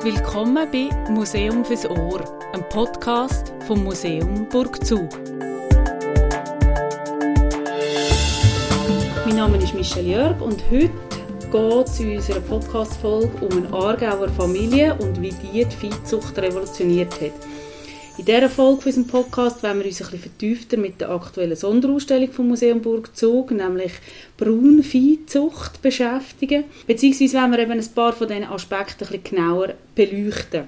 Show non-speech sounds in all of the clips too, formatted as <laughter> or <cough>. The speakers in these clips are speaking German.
Willkommen bei Museum fürs Ohr, einem Podcast vom Museum Burgzug. Mein Name ist Michelle Jörg und heute geht es in unserer Podcast-Folge um eine Aargauer Familie und wie die die Viehzucht revolutioniert hat. In dieser Folge unserem Podcast wollen wir uns ein bisschen vertiefter mit der aktuellen Sonderausstellung vom Museum Burgzug, nämlich Braunviehzucht, beschäftigen. Beziehungsweise wollen wir eben ein paar von diesen Aspekten ein bisschen genauer beleuchten.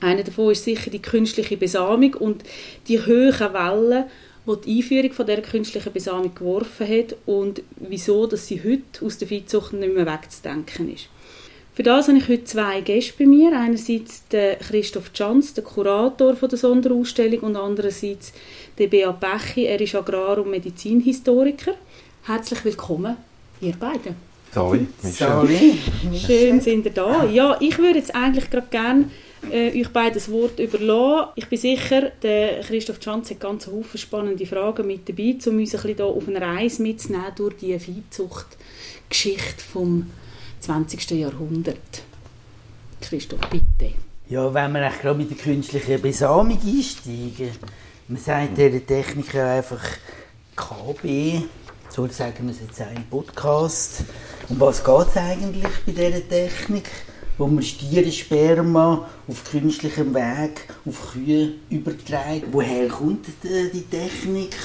Einer davon ist sicher die künstliche Besamung und die hohen Wellen, die die Einführung von dieser künstlichen Besamung geworfen hat und wieso dass sie heute aus der Viehzucht nicht mehr wegzudenken ist. Für das habe ich heute zwei Gäste bei mir. Einerseits den Christoph Schanz, der Kurator der Sonderausstellung, und andererseits den Beat Bechi. Er ist Agrar- und Medizinhistoriker. Herzlich willkommen, ihr beiden. Sorry, Sorry. Schön sind ihr da. Ja, ich würde jetzt eigentlich gerade gerne äh, euch beide das Wort überlassen. Ich bin sicher, der Christoph Schanz hat ganz viele spannende Fragen mit dabei, um uns ein bisschen hier auf eine Reise mitzunehmen durch die Viehzuchtgeschichte vom 20. Jahrhundert. Christoph, bitte. Ja, wenn wir gerade mit der künstlichen Besamung einsteigen, man sagt dieser Technik ja einfach KB, so sagen wir es jetzt auch im Podcast. Um was geht es eigentlich bei dieser Technik? Wo man Stierensperma auf künstlichem Weg auf Kühe überträgt. Woher kommt die die Technik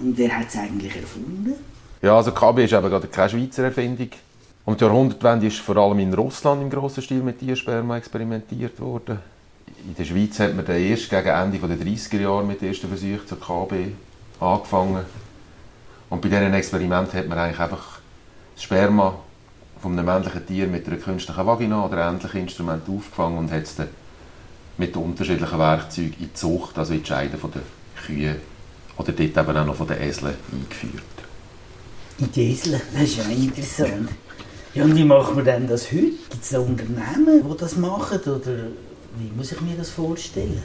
und wer hat es eigentlich erfunden? Ja, also KB ist eben gerade keine Schweizer Erfindung. Um die Jahrhundertwende ist vor allem in Russland im grossen Stil mit Tiersperma experimentiert worden. In der Schweiz hat man erst gegen Ende der 30er Jahre mit den ersten Versuchen zur KB angefangen. Und bei diesen Experimenten hat man eigentlich einfach das Sperma von einem männlichen Tier mit einer künstlichen Vagina oder ähnlichen Instrument aufgefangen und hat es dann mit unterschiedlichen Werkzeugen in die Zucht, also in die Scheide der Kühe oder dort eben auch noch von den Eseln eingeführt. In die Esel, das ist ja interessant. Ja, und wie machen wir denn das heute? Gibt es da Unternehmen, die das machen? Oder wie muss ich mir das vorstellen?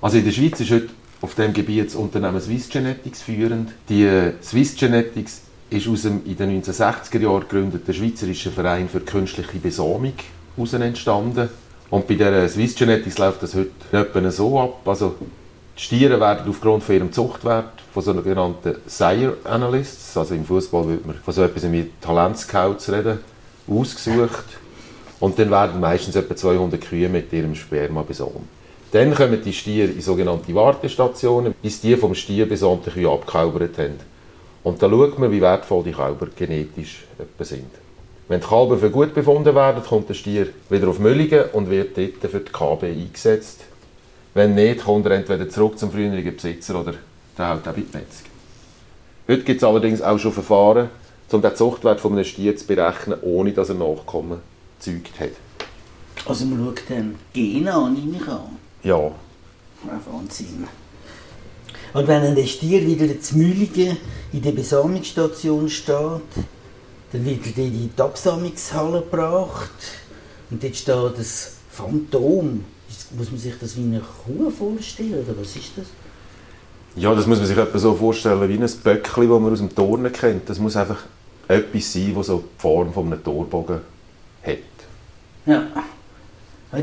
Also in der Schweiz ist heute auf dem Gebiet das Unternehmen Swiss Genetics führend. Die äh, Swiss Genetics ist aus dem in den 1960er Jahren gegründeten Schweizerischen Verein für künstliche Besamung entstanden. Und bei der Swiss Genetics läuft das heute etwa so ab. Also die Stiere werden aufgrund von ihrem Zuchtwert von sogenannten Sire Analysts, also im Fußball würde man von so etwas wie Talentscouts reden, ausgesucht. Und dann werden meistens etwa 200 Kühe mit ihrem Sperma besonnen. Dann kommen die Stiere in sogenannte Wartestationen, bis die vom Stier besamten Kühe abgekalbert haben. Und da schaut man, wie wertvoll die Kälber genetisch sind. Wenn die Kälber für gut befunden werden, kommt der Stier wieder auf Müllingen und wird dort für die KB eingesetzt. Wenn nicht, kommt er entweder zurück zum früheren Besitzer oder der hält auch bei die Metzger. Heute gibt es allerdings auch schon Verfahren, um den Zuchtwert von einem Stier zu berechnen, ohne dass er Nachkommen gezeugt hat. Also man schaut dann Gene an, nehme ich an. Ja, Ja, Wahnsinn. Und wenn der Stier wieder zu Mühligen in der Besamungsstation steht, dann wird er in die Absamungshalle gebracht und dort steht das Phantom. Muss man sich das wie eine Kuh vorstellen oder was ist das? Ja, das muss man sich etwa so vorstellen wie ein Böckli, das man aus dem Turnen kennt. Das muss einfach etwas sein, das so die Form von einem Torbogen hat. Ja.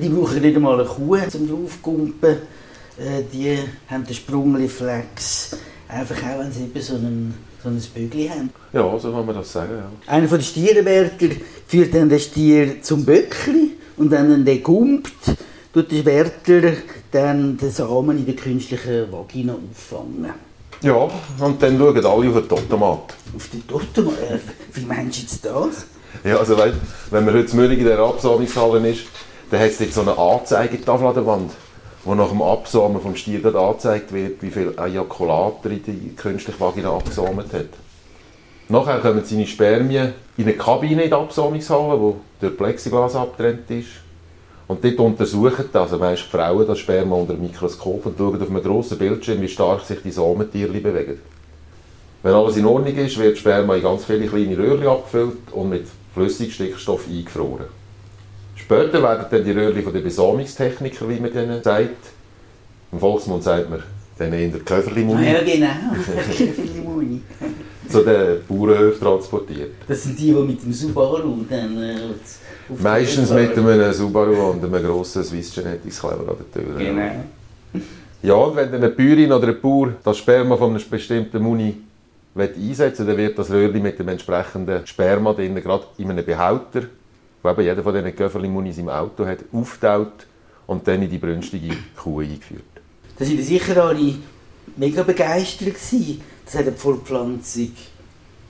Die brauchen nicht einmal eine Kuh zum draufkumpen. Äh, Die haben den Sprungreflex. Einfach auch, wenn sie eben so einen, so ein Bügel haben. Ja, so kann man das sagen. Ja. Einer den Stierenwärter führt dann den Stier zum Böckli und er den gumpt, tut der Wärter dann den Samen in der künstlichen Vagina auffangen. ja, und dann schauen alle auf den Automat. Auf den Totem, äh, wie meinst du jetzt das? Ja, also weißt, wenn man heute in der Absamungshalle ist, dann hat es dort so eine Anzeigetafel an der Wand, wo nach dem Absamen vom Stier gerade angezeigt wird, wie viel Ejakulat er in die künstliche Vagina abgesamt hat. Nachher kommen seine Spermien in eine Kabine in der Absamungshalle, die durch Plexiglas abgetrennt ist. Und dort untersuchen also meist die Frauen das Sperma unter dem Mikroskop und schauen auf einem grossen Bildschirm, wie stark sich die Samentierchen bewegen. Wenn alles in Ordnung ist, wird das Sperma in ganz viele kleine Röhrchen abgefüllt und mit Flüssigstickstoff eingefroren. Später werden dann die Röhrchen von den Besamungstechnikern, wie man denen sagt, im Volksmund sagt man denen in der Köfferlimuni, ja, genau. <laughs> Köfferlimuni. <laughs> zu den Bauernhöfen transportiert. Das sind die, die mit dem Subaru dann äh, auf Meistens mit einem Subaru und einem grossen Swiss Genetics Kleber an der Tür. Genau. Ja, und wenn dann eine Bäuerin oder ein Bauer das Sperma von einem bestimmten Muni will einsetzen dann wird das Röhrchen mit dem entsprechenden Sperma drin, gerade in einem Behälter, wo eben jeder von diesen Göfferli-Munis im Auto hat, auftaut und dann in die brünstige Kuh eingeführt. Da sind sicher alle mega begeistert gewesen. Das hat die Fortpflanzung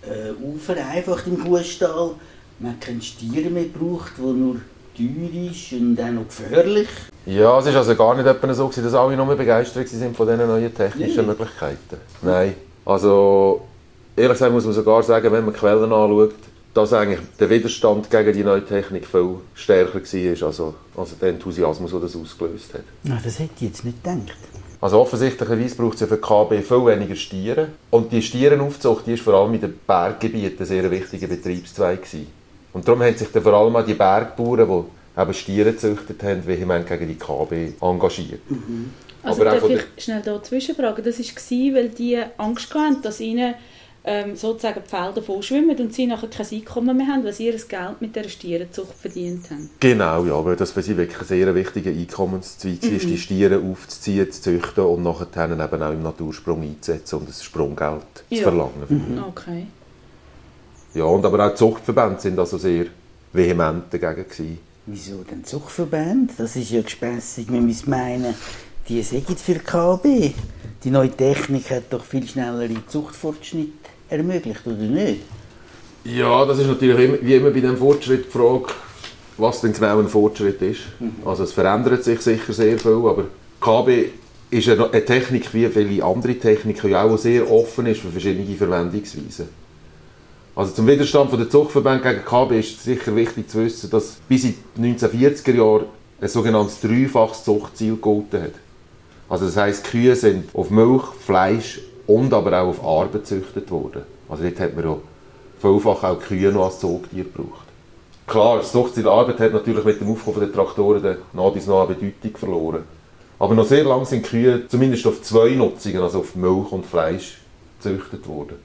äh, vereinfacht im Kuhstall. Man hat keinen Stier mehr gebraucht, der nur teuer ist und auch noch gefährlich. Ja, es ist also gar nicht etwa so, dass alle nur begeistert sind von diesen neuen technischen Nein. Möglichkeiten. Nein. Also, ehrlich gesagt muss man sogar sagen, wenn man die Quellen anschaut, dass eigentlich der Widerstand gegen die neue Technik viel stärker war, also, also der Enthusiasmus, der das ausgelöst hat. Na, das hätte ich jetzt nicht gedacht. Also offensichtlicherweise braucht es ja für die KB viel weniger Stiere. Und die Stierenaufzucht die ist vor allem in den Berggebieten ein sehr wichtiger Betriebszweig. Gewesen. Und darum haben sich dann vor allem auch die Bergbauern, die eben Stiere gezüchtet haben, vehement gegen die KB engagiert. Also Aber darf ich schnell da zwischenfragen? Das war, weil die Angst hatten, dass ihnen ähm, sozusagen die Felder vollschwimmen und sie nachher kein Einkommen mehr haben, weil sie ihr Geld mit dieser Stierenzucht verdient haben. Genau, ja, weil das für sie wirklich ein sehr wichtiger Einkommenszweig ist, die Stiere aufzuziehen, zu züchten und nachher dann eben auch im Natursprung einzusetzen und ein Sprunggeld zu Ja. verlangen. Okay. Ja, und aber auch die Zuchtverbände sind also sehr vehement dagegen gewesen. Wieso denn Zuchtverband? Das ist ja gespässig. Man muss meinen, die sind für KB. Die neue Technik hat doch viel schnellere Zuchtfortschritt ermöglicht, oder nicht? Ja, das ist natürlich immer, wie immer bei dem Fortschritt die Frage, was denn genau ein Fortschritt ist. Also es verändert sich sicher sehr viel, aber KB ist eine, eine Technik wie viele andere Techniken, die auch sehr offen ist für verschiedene Verwendungsweisen. Also zum Widerstand von der Zuchtverband gegen KB ist sicher wichtig zu wissen, dass bis in die 1940er Jahre ein sogenanntes dreifaches Zuchtziel gegolten hat. Also das heisst, die Kühe sind auf Milch, Fleisch und aber auch auf Arbeit gezüchtet worden. Also dort hat man ja vielfach auch die Kühe noch als Zugtier gebraucht. Klar, das Zuchtziel Arbeit hat natürlich mit dem Aufkommen der Traktoren dann nach dies noch an Bedeutung verloren. Aber noch sehr lange sind die Kühe zumindest auf zwei Nutzungen, also auf Milch und Fleisch, gezüchtet worden.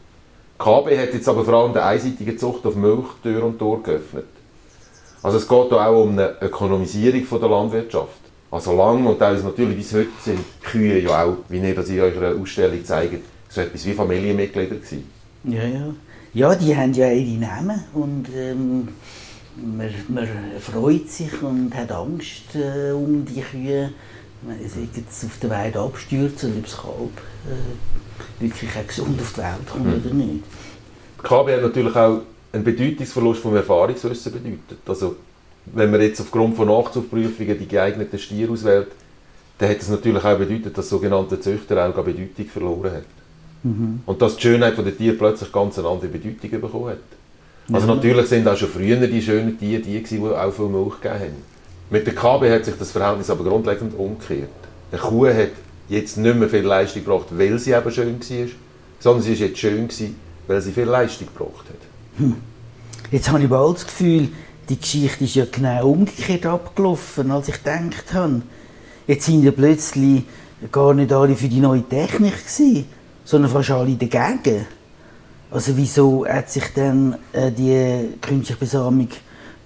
KB hat jetzt aber vor allem der einseitigen Zucht auf Milch Tür und Tor geöffnet. Also es geht auch um eine Ökonomisierung der Landwirtschaft. Also lang und teilweise natürlich bis heute sind Kühe ja auch, wie ihr das in eurer Ausstellung zeigt, so etwas wie Familienmitglieder gewesen. Ja, ja. Ja, die haben ja ihre Namen und ähm, man, man freut sich und hat Angst äh, um die Kühe. Wenn sie jetzt auf der Weide abstürzen und ob das Kalb äh, wirklich auch gesund auf die Welt kommt oder nicht. Die KB hat natürlich auch einen Bedeutungsverlust vom Erfahrungswissen bedeutet. Also, wenn man jetzt aufgrund von Nachzuchtprüfungen die geeigneten Stiere auswählt, dann hat das natürlich auch bedeutet, dass das sogenannte Züchter auch Bedeutung verloren hat. Und dass die Schönheit der Tiere plötzlich ganz eine andere Bedeutung bekommen hat. Also natürlich sind auch schon früher die schönen Tiere die, gewesen, die auch viel Milch gegeben haben. Mit der KB hat sich das Verhältnis aber grundlegend umgekehrt. Eine Kuh hat jetzt nicht mehr viel Leistung gebracht, weil sie eben schön war, sondern sie ist jetzt schön gewesen, weil sie viel Leistung gebracht hat. Jetzt habe ich bald das Gefühl, die Geschichte ist ja genau umgekehrt abgelaufen, als ich gedacht habe. Jetzt sind ja plötzlich gar nicht alle für die neue Technik gewesen, sondern fast alle dagegen. Also wieso hat sich dann äh, die künstliche Besamung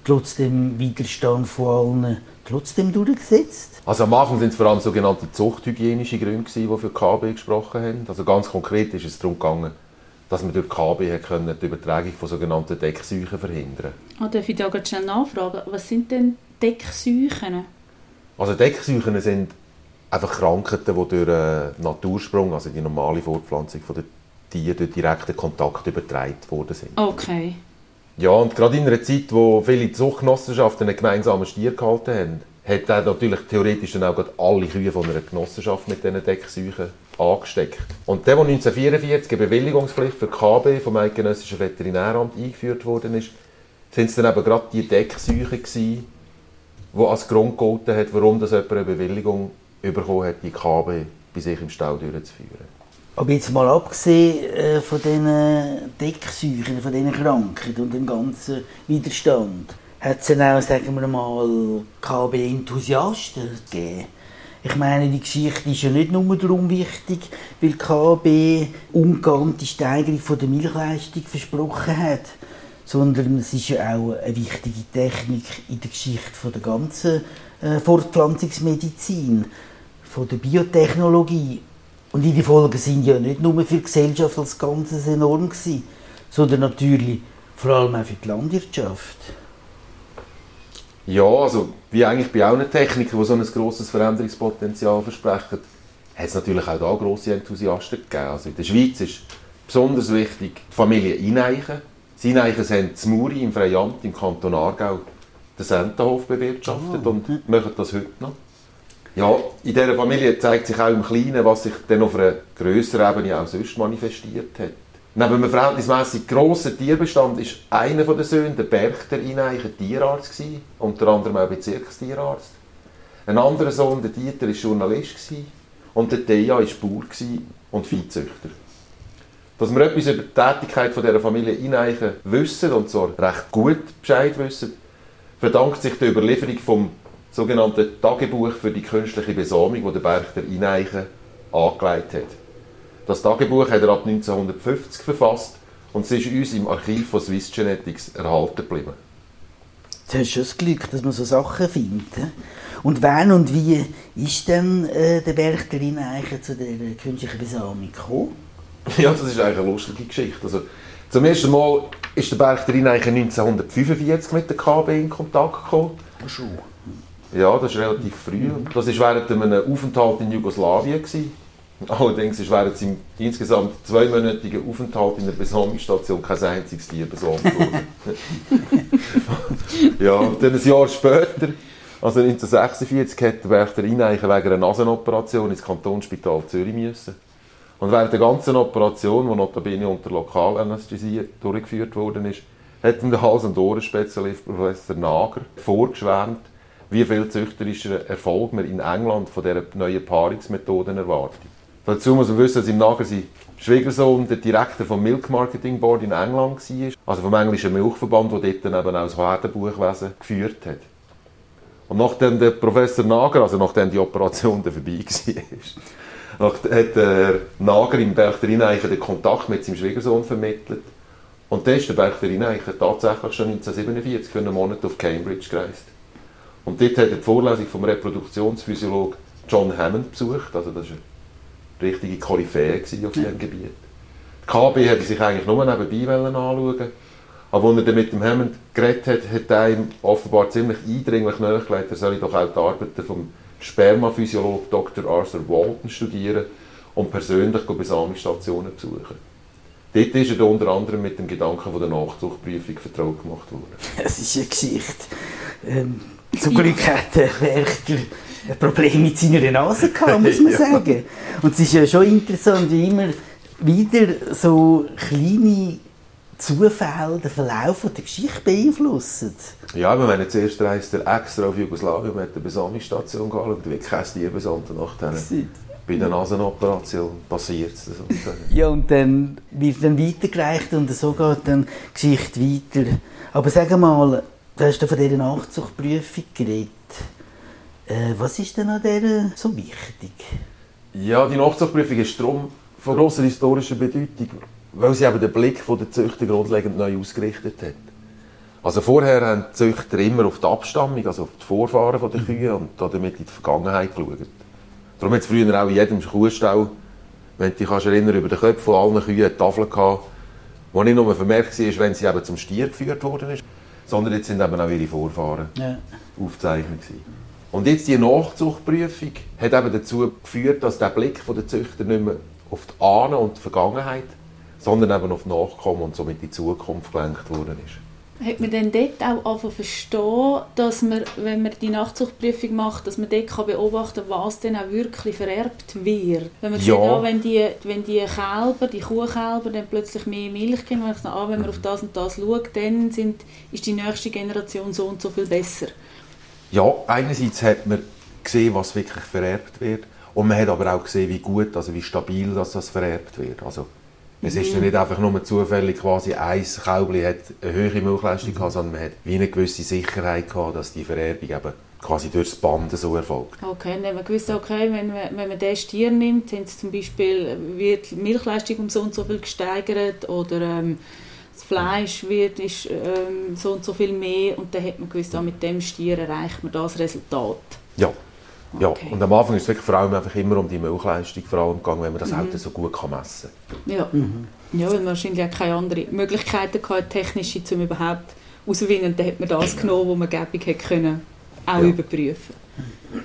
trotzdem Widerstand von allen trotzdem durchgesetzt? Also am Anfang sind es vor allem sogenannte zuchthygienische Gründe, die für die KB gesprochen haben. Also ganz konkret ist es darum gegangen, dass man durch die KB können die Übertragung von sogenannten Deckseuchen verhindern Ah, darf ich da schnell nachfragen? Was sind denn Deckseuchen? Also Deckseuchen sind einfach Krankheiten, die durch einen Natursprung, also die normale Fortpflanzung der Tiere, durch direkten Kontakt übertragen worden sind. Okay. Ja, und gerade in einer Zeit, wo viele Zuchtgenossenschaften einen gemeinsamen Stier gehalten haben, hat er natürlich theoretisch dann auch alle Kühe von einer Genossenschaft mit diesen Deckseuchen angesteckt. Und der, wo 1944 eine Bewilligungspflicht für KB vom Eidgenössischen Veterinäramt eingeführt worden ist, sind es dann eben gerade die Deckseuchen gewesen, die als Grund gegolten hat, warum das jemand eine Bewilligung bekommen hat, die KB bei sich im Stall durchzuführen. Aber jetzt mal abgesehen äh, von diesen Deckseuchen, von diesen Krankheiten und dem ganzen Widerstand, hat es dann auch, sagen wir mal, KB-Enthusiasten gegeben. Ich meine, die Geschichte ist ja nicht nur darum wichtig, weil KB umgeahnte Steigerung der Milchleistung versprochen hat, sondern es ist ja auch eine wichtige Technik in der Geschichte der ganzen äh, Fortpflanzungsmedizin, von der Biotechnologie. Und ihre Folgen sind ja nicht nur für die Gesellschaft als Ganzes enorm gewesen, sondern natürlich vor allem auch für die Landwirtschaft. Ja, also wie eigentlich bei allen Technikern, die so ein grosses Veränderungspotenzial versprechen, hat es natürlich auch da grosse Enthusiasten gegeben. Also in der Schweiz ist besonders wichtig die Familie Ineichen. Die Ineichen haben in Muri im Freiamt im Kanton Aargau den Sentenhof bewirtschaftet Oh. und machen das heute noch. Ja, in dieser Familie zeigt sich auch im Kleinen, was sich dann auf einer grösseren Ebene auch sonst manifestiert hat. Neben einem verhältnismäßig grossen Tierbestand ist einer der Söhne, der Berchter Ineichen, Tierarzt gewesen, unter anderem auch Bezirkstierarzt. Ein anderer Sohn, der Dieter, war Journalist gewesen, und der Thea war Bauer und Viehzüchter. Dass wir etwas über die Tätigkeit von dieser Familie Ineichen wissen, und zwar recht gut Bescheid wissen, verdankt sich der Überlieferung vom sogenannten Tagebuch für die künstliche Besamung, das der Berchter Ineichen angelegt hat. Das Tagebuch hat er ab 1950 verfasst und es ist uns im Archiv von Swiss Genetics erhalten geblieben. Du hast schon das Glück, dass man so Sachen findet. Und wann und wie ist denn äh, der Berchterin eigentlich zu der künstlichen Besamung gekommen? <laughs> Ja, das ist eigentlich eine lustige Geschichte. Also, zum ersten Mal ist der Berchterin eigentlich 1945 mit der KB in Kontakt gekommen. Schon. Ja, das ist relativ früh. Das war während einem Aufenthalt in Jugoslawien. Gewesen. Allerdings ist während seinem insgesamt zweimonatigen Aufenthalt in der Besamungsstation kein einziges Tier besamt worden. <laughs> ja, und dann ein Jahr später, also 1946, hat der Wächter Ineichen wegen einer Nasenoperation ins Kantonsspital Zürich müssen. Und während der ganzen Operation, die notabene unter Lokalanästhesie durchgeführt worden ist, hat ihm der Hals- und Ohrenspezialist Professor Nager vorgeschwärmt, wie viel züchterischen Erfolg man in England von dieser neuen Paarungsmethoden erwartet. Dazu muss man wissen, dass im Nager sein Schwiegersohn der Direktor vom Milk Marketing Board in England war, also vom englischen Milchverband, der dort dann eben auch das Herdenbuchwesen geführt hat. Und nachdem der Professor Nager, also nachdem die Operation dann vorbei <laughs> war, hat der Nager im Berchterineichen den Kontakt mit seinem Schwiegersohn vermittelt. Und dann ist der Berchterineichen tatsächlich schon 1947 für einen Monat auf Cambridge gereist. Und dort hat er die Vorlesung vom Reproduktionsphysiologen John Hammond besucht. Also das eine richtige Koryphäe auf diesem Gebiet. Die KB hätte sich eigentlich nur nebenbei anschauen aber als er dann mit dem Hammond geredet hat, hat er ihm offenbar ziemlich eindringlich nahegelegt, er solle doch auch die Arbeiten vom Spermaphysiologen Dr. Arthur Walton studieren und persönlich Besamungsstationen besuchen. Dort ist er unter anderem mit dem Gedanken von der Nachzuchtprüfung vertraut gemacht worden. <laughs> Es ist eine Geschichte. Ähm, zum Glück hat der Werchter ein Problem mit seiner Nase gehabt, <laughs> muss man Ja. sagen. Und es ist ja schon interessant, wie immer wieder so kleine Zufälle den Verlauf der Geschichte beeinflussen. Ja, wir haben zuerst reist er extra auf Jugoslawien und hat eine Besamungsstation angeschaut, wie kein Tier besamt nach denen. Bei der Nasenoperation passiert es. Ja, und dann wird dann weitergereicht und so geht dann die Geschichte weiter. Aber sag mal, du hast ja von dieser Nachzuchtprüfung geredet. Äh, was ist denn an dieser so wichtig? Ja, die Nachzuchtprüfung ist darum von grosser historischer Bedeutung, weil sie eben den Blick der Züchter grundlegend neu ausgerichtet hat. Also vorher haben die Züchter immer auf die Abstammung, also auf die Vorfahren der Kühe und damit in die Vergangenheit geschaut. Darum hat es früher auch in jedem Kuhstall, wenn du dich erinnern, über den Köpfen von allen Kühen eine Tafel gehabt, wo nicht nur vermerkt war, wenn sie eben zum Stier geführt worden ist, sondern jetzt sind eben auch ihre Vorfahren Ja. aufgezeichnet gewesen. Und jetzt die Nachzuchtprüfung hat eben dazu geführt, dass der Blick der Züchter nicht mehr auf die Ahnen und die Vergangenheit, sondern eben auf die Nachkommen und somit die Zukunft gelenkt worden ist. Hat man denn dort auch anfangen verstehen, dass man, wenn man die Nachzuchtprüfung macht, dass man dort kann beobachten kann, was denn auch wirklich vererbt wird? Wenn man Ja. sieht, ah, wenn, die, wenn die Kälber, die Kuhkälber dann plötzlich mehr Milch geben, wenn, ich sage, ah, wenn man auf das und das schaut, dann sind, ist die nächste Generation so und so viel besser. Ja, einerseits hat man gesehen, was wirklich vererbt wird und man hat aber auch gesehen, wie gut, also wie stabil dass das vererbt wird. Also, es ist ja nicht einfach nur zufällig quasi ein Kälbchen hat eine höhere Milchleistung gehabt, sondern man hat wie eine gewisse Sicherheit gehabt, dass die Vererbung eben quasi durchs Band so erfolgt. Okay, dann haben wir gewusst, okay, wenn man, wenn man diesen Stier nimmt, sind zum Beispiel, wird die Milchleistung um so und so viel gesteigert oder ähm, das Fleisch wird, ist ähm, so und so viel mehr und dann hat man gewusst, ah, mit dem Stier erreicht man das Resultat. Ja. Ja, Okay. und am Anfang ist es wirklich vor allem einfach immer um die Milchleistung vor allem gegangen, wenn man das halt so gut kann messen Ja. ja, weil man wahrscheinlich auch keine anderen Möglichkeiten hatte, technische, um überhaupt auszuwinnen. Und dann hat man das genommen, was man gäbig hätte können, auch Ja. überprüfen.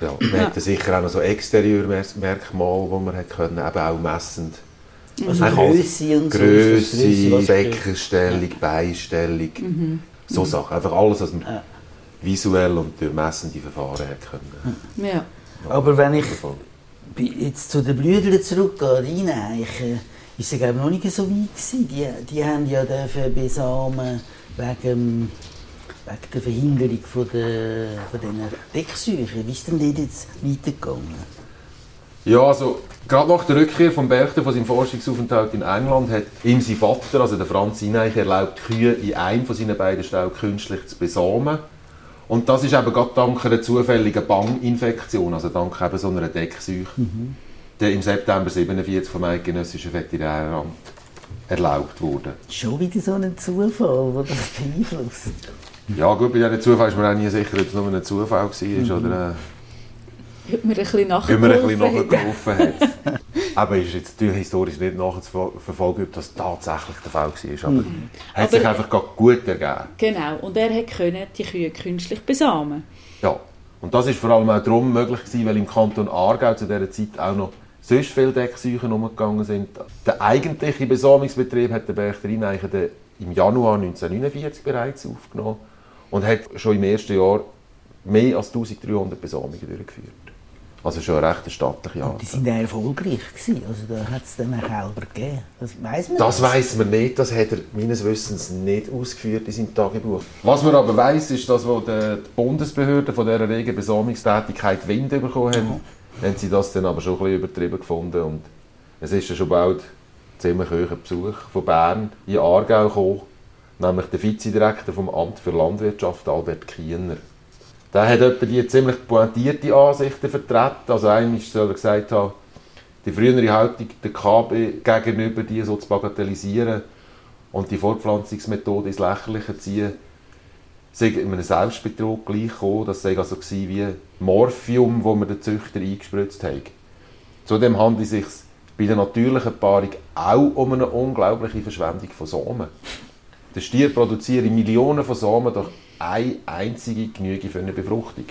Ja, man Ja. hatte sicher auch noch so Exterieurmerkmale, die man hat können, eben auch messend. Also Mhm. Grösse und so. Größe, was- Beckenstellung, Beinstellung, so Sachen. Einfach alles, was man Ja. Visuell und durch messende Verfahren hat können. Ja. Aber wenn ich jetzt zu den Blüdern zurückgehe, reineichen, ist es glaube ich noch nicht so weit gewesen. Die, die haben ja dürfen besamen wegen, wegen der Verhinderung von der, von diesen Decksäuchen. Wie ist denn das jetzt weitergegangen? Ja, also gerade nach der Rückkehr von Berchter von seinem Forschungsaufenthalt in England hat ihm sein Vater, also der Franz Ineich, erlaubt, Kühe in einem von seinen beiden Ställen künstlich zu besamen. Und das ist eben gerade dank einer zufälligen Banginfektion, also dank eben so einer Deckseuche, der im September 1947 vom Eidgenössischen Veterinäramt erlaubt wurde. Schon wieder so ein Zufall, der das beeinflusst. Ja gut, bei diesem Zufall ist man auch nie sicher, ob es nur ein Zufall war oder äh, Ob man ein bisschen nachgeholfen hat. <laughs> Aber ist jetzt natürlich historisch nicht nachzuverfolgen, ob das tatsächlich der Fall war. Aber hat sich Aber- einfach gut ergeben. Genau, und er hat können die Kühe künstlich besamen. Ja. Und das ist vor allem auch darum möglich gewesen, weil im Kanton Aargau zu dieser Zeit auch noch sonst viele Deckseuchen umgegangen sind. Der eigentliche Besamungsbetrieb hat der Berchter im Januar 1949 bereits aufgenommen und hat schon im ersten Jahr mehr als 1300 Besamungen durchgeführt. Also schon eine recht stattliche Die Anzahl. sind auch erfolgreich gewesen. Also da hat es dann auch Kälber gegeben. Das weiss man. Das weiß man nicht, das hat er meines Wissens nicht ausgeführt in seinem Tagebuch. Was man aber weiß, ist, dass wo die Bundesbehörden von dieser regen Besamungstätigkeit Wind bekommen haben, haben sie das dann aber schon ein bisschen übertrieben gefunden und es ist ja schon bald ein ziemlich hoher Besuch von Bern in Aargau gekommen, nämlich der Vizedirektor vom Amt für Landwirtschaft, Albert Kiener. Der hat etwa die ziemlich pointierte Ansichten vertreten. Also einmal soll er gesagt haben, die frühere Haltung der KB gegenüber die so zu bagatellisieren und die Fortpflanzungsmethode ins Lächerliche ziehen, sei in einem Selbstbetrug gleich gekommen, das sei also wie Morphium, das man den Züchter eingespritzt hat. Zudem handelt es sich bei der natürlichen Paarung auch um eine unglaubliche Verschwendung von Samen. Der Stier produziert Millionen von Samen durch eine einzige Genüge für eine Befruchtung.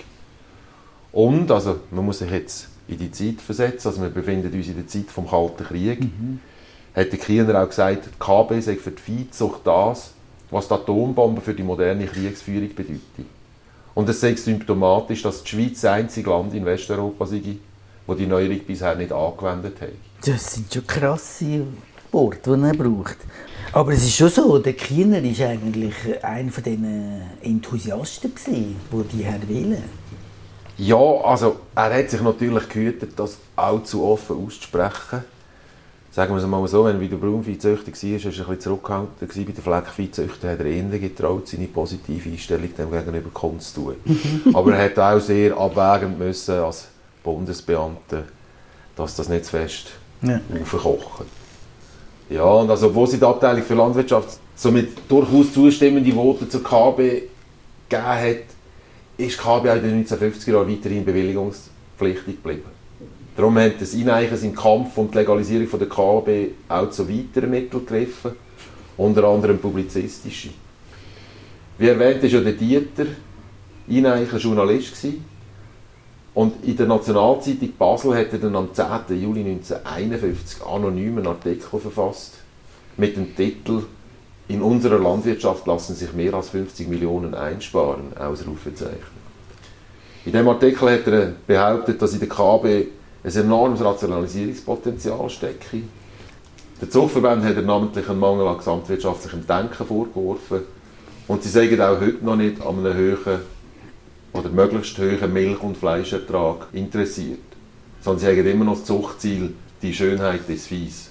Und, also man muss sich jetzt in die Zeit versetzen, also wir befinden uns in der Zeit vom Kalten Krieg, hat der Kiener auch gesagt, die KB sei für die Viehzucht das, was die Atombombe für die moderne Kriegsführung bedeutet. Und es sei symptomatisch, dass die Schweiz das einzige Land in Westeuropa sei, wo die Neuerung bisher nicht angewendet hat. Das sind schon krasse Worte, die er braucht. Aber es ist schon so, der Kiener war eigentlich einer von Enthusiasten, gewesen, die die haben wollen. Ja, also er hat sich natürlich gehütet, das allzu offen auszusprechen. Sagen wir es mal so, wenn er bei der Braunviehzüchter war, war er ein bisschen zurückgehalten. Bei den Fleckviehzüchtern hat er eher getraut, seine positive Einstellung dem gegenüber kundzutun. <laughs> Aber er hat auch sehr abwägend müssen als Bundesbeamter, dass das nicht zu fest Ja. aufkochen. Ja, und also, obwohl sie die Abteilung für Landwirtschaft somit durchaus zustimmende Voten zur KB gegeben hat, ist die KB auch in den 1950er Jahren weiterhin bewilligungspflichtig geblieben. Darum hat das Eineichen im Kampf um die Legalisierung der KB auch zu weiteren Mitteln gegriffen, unter anderem publizistische. Wie erwähnt, war ja der Dieter Eineichen Journalist gewesen. Und in der Nationalzeitung Basel hat er dann am 10. Juli 1951 anonym einen Artikel verfasst mit dem Titel In unserer Landwirtschaft lassen sich mehr als 50 Millionen einsparen, Ausrufezeichen. In dem Artikel hat er behauptet, dass in der KB ein enormes Rationalisierungspotenzial stecke. Der Zuchtverband hat er namentlich einen Mangel an gesamtwirtschaftlichem Denken vorgeworfen und sie sagen auch heute noch nicht an einem hohen oder möglichst hohen Milch- und Fleischertrag interessiert, sondern sie haben immer noch das Zuchtziel, die Schönheit des Viehs.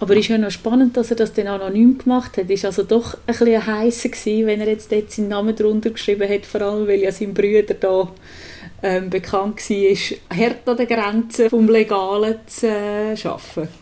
Aber ist ja noch spannend, dass er das dann anonym gemacht hat. Ist also doch ein bisschen heißer gewesen, wenn er jetzt dort seinen Namen drunter geschrieben hat, vor allem weil ja sein Bruder da ähm, bekannt war, hart an den Grenzen vom Legalen zu äh, arbeiten.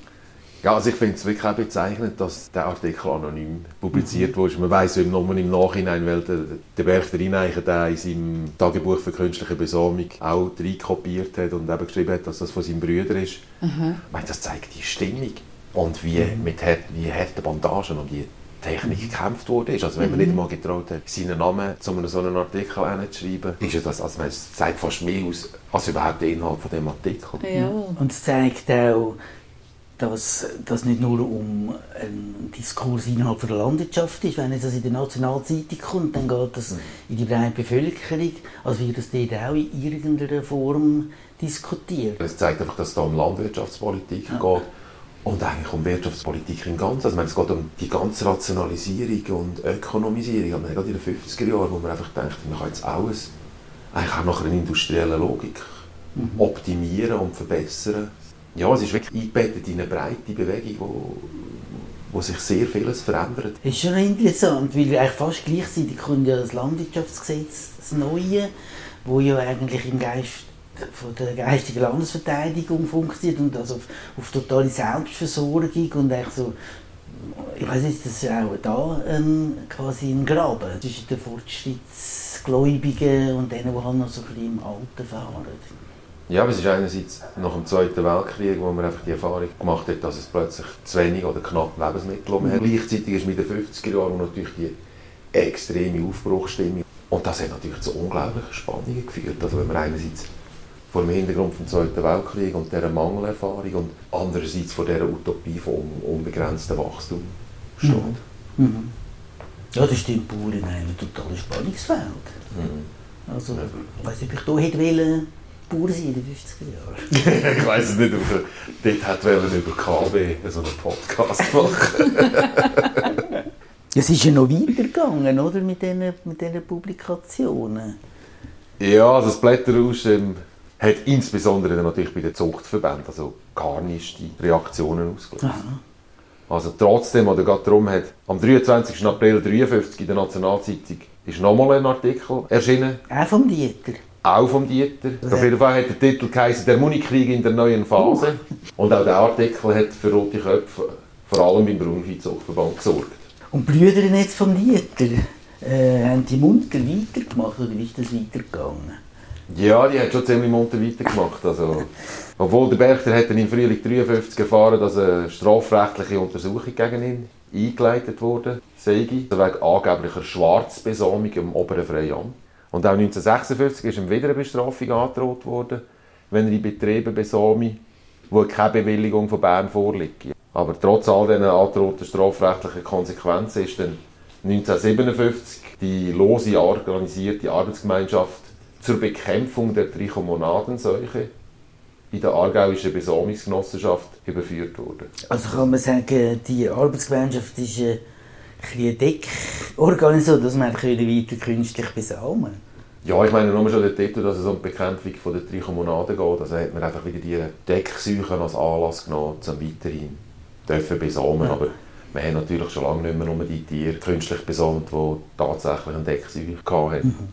Ja, also ich finde es wirklich auch bezeichnend, dass der Artikel anonym publiziert wurde. Man weiß ja nur im Nachhinein, weil der, der Berchter Reineicher der in seinem Tagebuch für künstliche Besamung auch reinkopiert hat und eben geschrieben hat, dass das von seinem Bruder ist. Mhm. Ich meine, das zeigt die Stimmung und wie mhm. mit wie harten Bandagen und die Technik gekämpft wurde. Also wenn man nicht mhm. mal getraut hat, seinen Namen zu einem so einem Artikel hinzuschreiben, ist ja das, also man zeigt fast mehr aus, als überhaupt der Inhalt von dem Artikel. Ja. Und es zeigt auch, dass das nicht nur um einen Diskurs innerhalb der Landwirtschaft ist. Wenn das in der Nationalzeitung kommt, dann geht das in die breite Bevölkerung. Also wird das dort auch in irgendeiner Form diskutiert. Es zeigt einfach, dass es da um Landwirtschaftspolitik ja. geht und eigentlich um Wirtschaftspolitik im Ganzen. Also, es geht um die ganze Rationalisierung und Ökonomisierung. Und gerade in den 50er Jahren, wo man einfach denkt, man kann jetzt alles eigentlich auch nach einer industriellen Logik mhm. optimieren und verbessern ja, es ist wirklich eingebettet in eine breite Bewegung, wo, wo sich sehr vieles verändert. Das ist schon interessant, weil eigentlich fast gleichzeitig kommt ja das Landwirtschaftsgesetz, das Neue, wo ja eigentlich im Geist von der geistigen Landesverteidigung funktioniert und also auf, auf totale Selbstversorgung und so ich weiß nicht, das ist auch da ähm, quasi ein Graben zwischen den Fortschrittsgläubigen und denen, die halt noch so ein bisschen im Alten verharren. Ja, aber es ist einerseits nach dem Zweiten Weltkrieg, wo man einfach die Erfahrung gemacht hat, dass es plötzlich zu wenig oder knapp Lebensmittel um mhm. Gleichzeitig ist mit den 50er Jahren natürlich die extreme Aufbruchstimmung. Und das hat natürlich zu unglaublichen Spannungen geführt. Also wenn man einerseits vor dem Hintergrund des Zweiten Weltkrieg und dieser Mangelerfahrung und andererseits vor dieser Utopie von unbegrenztem Wachstum steht. Mhm. Mhm. Ja, das stimmt, Bauern in einem totales Spannungsfeld. Mhm. Also, ich weiß nicht, ob ich hier hätte wollen, Bauer sein in den 50er Jahren? <laughs> ich weiß es nicht, aber dort hat er über KB so einen Podcast machen. <laughs> es ist ja noch weitergegangen, oder, mit diesen, mit diesen Publikationen? Ja, also das Blätterrausch ähm, hat insbesondere natürlich bei den Zuchtverbänden also garnischte Reaktionen ausgelöst. Also trotzdem, oder gerade darum hat am 23. April 1953 in der Nationalzeitung ist nochmal ein Artikel erschienen. Auch vom Dieter auch vom Dieter. Ja. Auf jeden Fall hat der Titel geheißen «Der Munikrieg in der neuen Phase». Uh. Und auch der Artikel hat für rote Köpfe vor allem beim Braunviehzuchtverband gesorgt. Und die Brüder jetzt vom Dieter, äh, haben die munter weitergemacht oder wie ist das weitergegangen? Ja, die hat schon ziemlich munter weitergemacht. Also, obwohl der Berchter hat im Frühling 1953 erfahren, dass eine strafrechtliche Untersuchung gegen ihn eingeleitet wurde, sei wegen angeblicher Schwarzbesamung im oberen Freiamt. Und auch 1956 ist ihm wieder eine Bestrafung angedroht worden, wenn er in Betrieben besame, wo keine Bewilligung von Bern vorliegt. Aber trotz all diesen angedrohten strafrechtlichen Konsequenzen ist dann 1957 die lose organisierte Arbeitsgemeinschaft zur Bekämpfung der Trichomonadenseuche in der aargauischen Besamungsgenossenschaft überführt worden. Also kann man sagen, die Arbeitsgemeinschaft ist eine Deckorganisation, dass man weiter künstlich besamen ja, ich meine nur schon der Titel, dass es um die Bekämpfung von der Trichomonade geht. Also hat man einfach wieder die Deckseuchen als Anlass genommen, um weiterhin dürfen besamen. Ja. Aber wir haben natürlich schon lange nicht mehr nur die Tiere künstlich besamt, die tatsächlich eine Deckseuche hatten. Mhm.